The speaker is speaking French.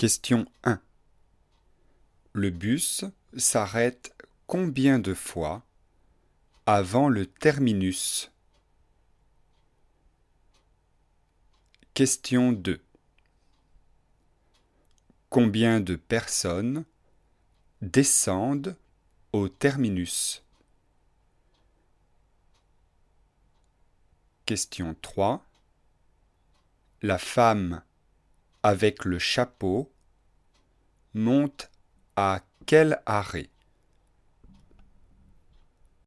Question 1. Le bus s'arrête combien de fois avant le terminus? Question 2. Combien de personnes descendent au terminus? Question 3. La femme avec le chapeau monte à quel arrêt